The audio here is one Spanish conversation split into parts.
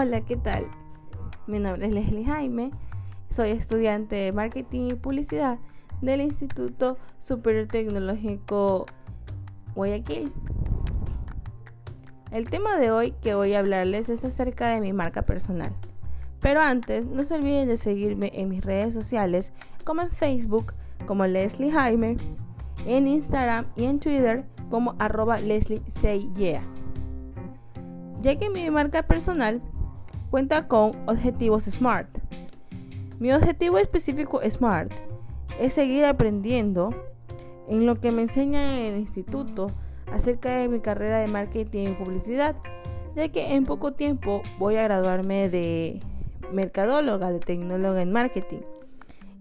Hola, ¿qué tal? Mi nombre es Leslie Jaime, soy estudiante de Marketing y Publicidad del Instituto Superior Tecnológico Guayaquil. El tema de hoy que voy a hablarles es acerca de mi marca personal. Pero antes, no se olviden de seguirme en mis redes sociales, como en Facebook, como Leslie Jaime, en Instagram y en Twitter, como arroba Leslie Yeah. Ya que mi marca personal cuenta con objetivos SMART. Mi objetivo específico SMART es seguir aprendiendo en lo que me enseña en el instituto acerca de mi carrera de marketing y publicidad, ya que en poco tiempo voy a graduarme de mercadóloga, de tecnóloga en marketing,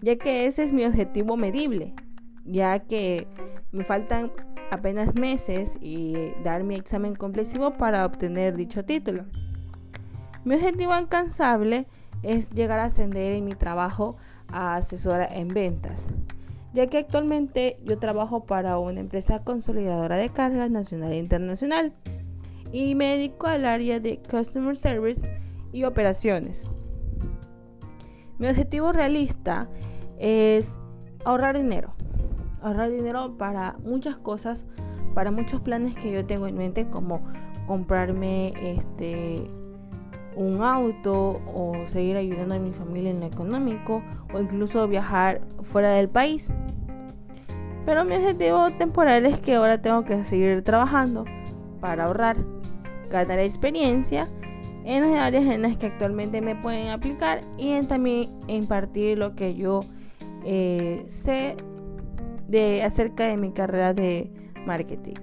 ya que ese es mi objetivo medible, ya que me faltan apenas meses y dar mi examen complejo para obtener dicho título. Mi objetivo alcanzable es llegar a ascender en mi trabajo a asesora en ventas, ya que actualmente yo trabajo para una empresa consolidadora de cargas nacional e internacional y me dedico al área de Customer Service y operaciones. Mi objetivo realista es ahorrar dinero, ahorrar dinero para muchas cosas, para muchos planes que yo tengo en mente como comprarme este un auto o seguir ayudando a mi familia en lo económico o incluso viajar fuera del país. Pero mi objetivo temporal es que ahora tengo que seguir trabajando para ahorrar, ganar experiencia en las áreas en las que actualmente me pueden aplicar y en también impartir lo que yo eh, sé de acerca de mi carrera de marketing.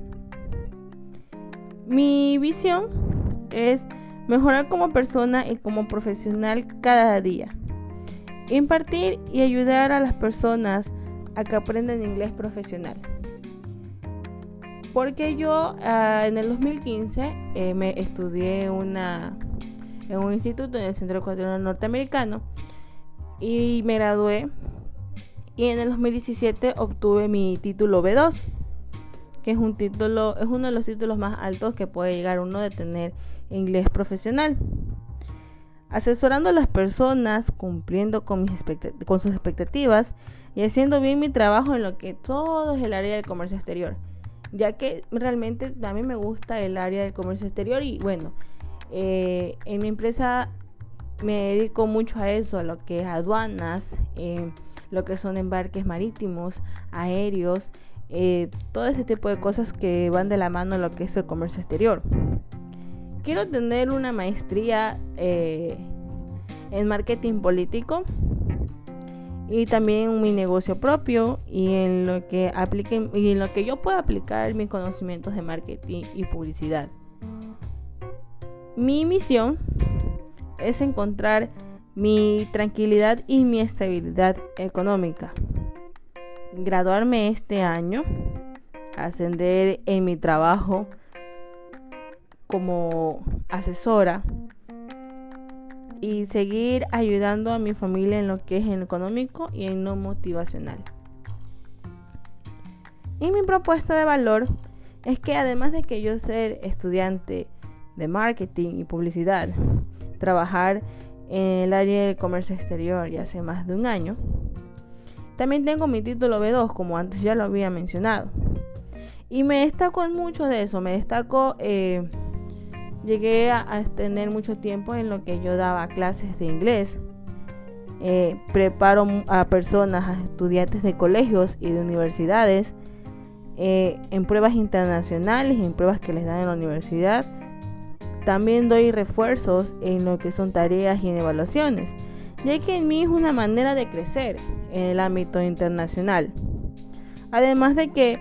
Mi visión es mejorar como persona y como profesional cada día. Impartir y ayudar a las personas a que aprendan inglés profesional. Porque yo ah, en el 2015 eh, me estudié una, en un instituto en el Centro Ecuatoriano Norteamericano y me gradué. Y en el 2017 obtuve mi título B2, que es un título, es uno de los títulos más altos que puede llegar uno de tener inglés profesional. Asesorando a las personas, cumpliendo con, mis con sus expectativas y haciendo bien mi trabajo en lo que todo es el área del comercio exterior. Ya que realmente a mí me gusta el área del comercio exterior y bueno, eh, en mi empresa me dedico mucho a eso, a lo que es aduanas, eh, lo que son embarques marítimos, aéreos, eh, todo ese tipo de cosas que van de la mano lo que es el comercio exterior quiero tener una maestría eh, en marketing político y también mi negocio propio y en lo que apliquen y en lo que yo pueda aplicar mis conocimientos de marketing y publicidad. Mi misión es encontrar mi tranquilidad y mi estabilidad económica. Graduarme este año, ascender en mi trabajo como asesora y seguir ayudando a mi familia en lo que es en económico y en lo motivacional. Y mi propuesta de valor es que además de que yo ser estudiante de marketing y publicidad, trabajar en el área del comercio exterior ya hace más de un año, también tengo mi título B2, como antes ya lo había mencionado. Y me destaco en mucho de eso, me destaco eh, Llegué a, tener mucho tiempo en lo que yo daba clases de inglés. Eh, preparo a personas, a estudiantes de colegios y de universidades eh, en pruebas internacionales, en pruebas que les dan en la universidad. También doy refuerzos en lo que son tareas y en evaluaciones, ya que en mí es una manera de crecer en el ámbito internacional. Además de que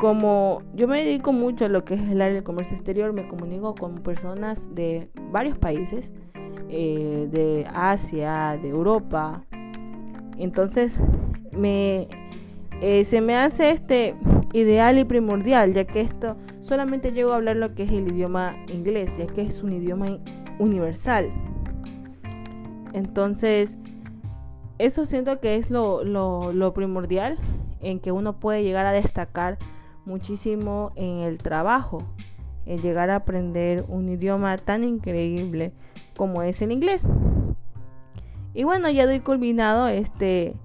como yo me dedico mucho a lo que es el área del comercio exterior, me comunico con personas de varios países, eh, de Asia, de Europa. Entonces, me, eh, se me hace este ideal y primordial, ya que esto solamente llego a hablar lo que es el idioma inglés, ya que es un idioma universal. Entonces, eso siento que es lo, primordial en que uno puede llegar a destacar muchísimo en el trabajo, el llegar a aprender un idioma tan increíble como es el inglés. Y bueno, ya doy culminado este,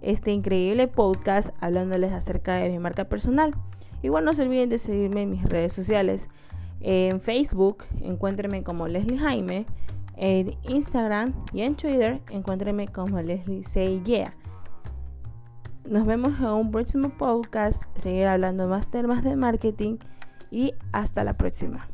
este increíble podcast hablándoles acerca de mi marca personal. Igual no se olviden de seguirme en mis redes sociales. En Facebook, encuéntrenme como Leslie Jaime. En Instagram y en Twitter, encuéntrenme como Leslie Say Yeah. Nos vemos en un próximo podcast. Seguir hablando más temas de marketing. Y hasta la próxima.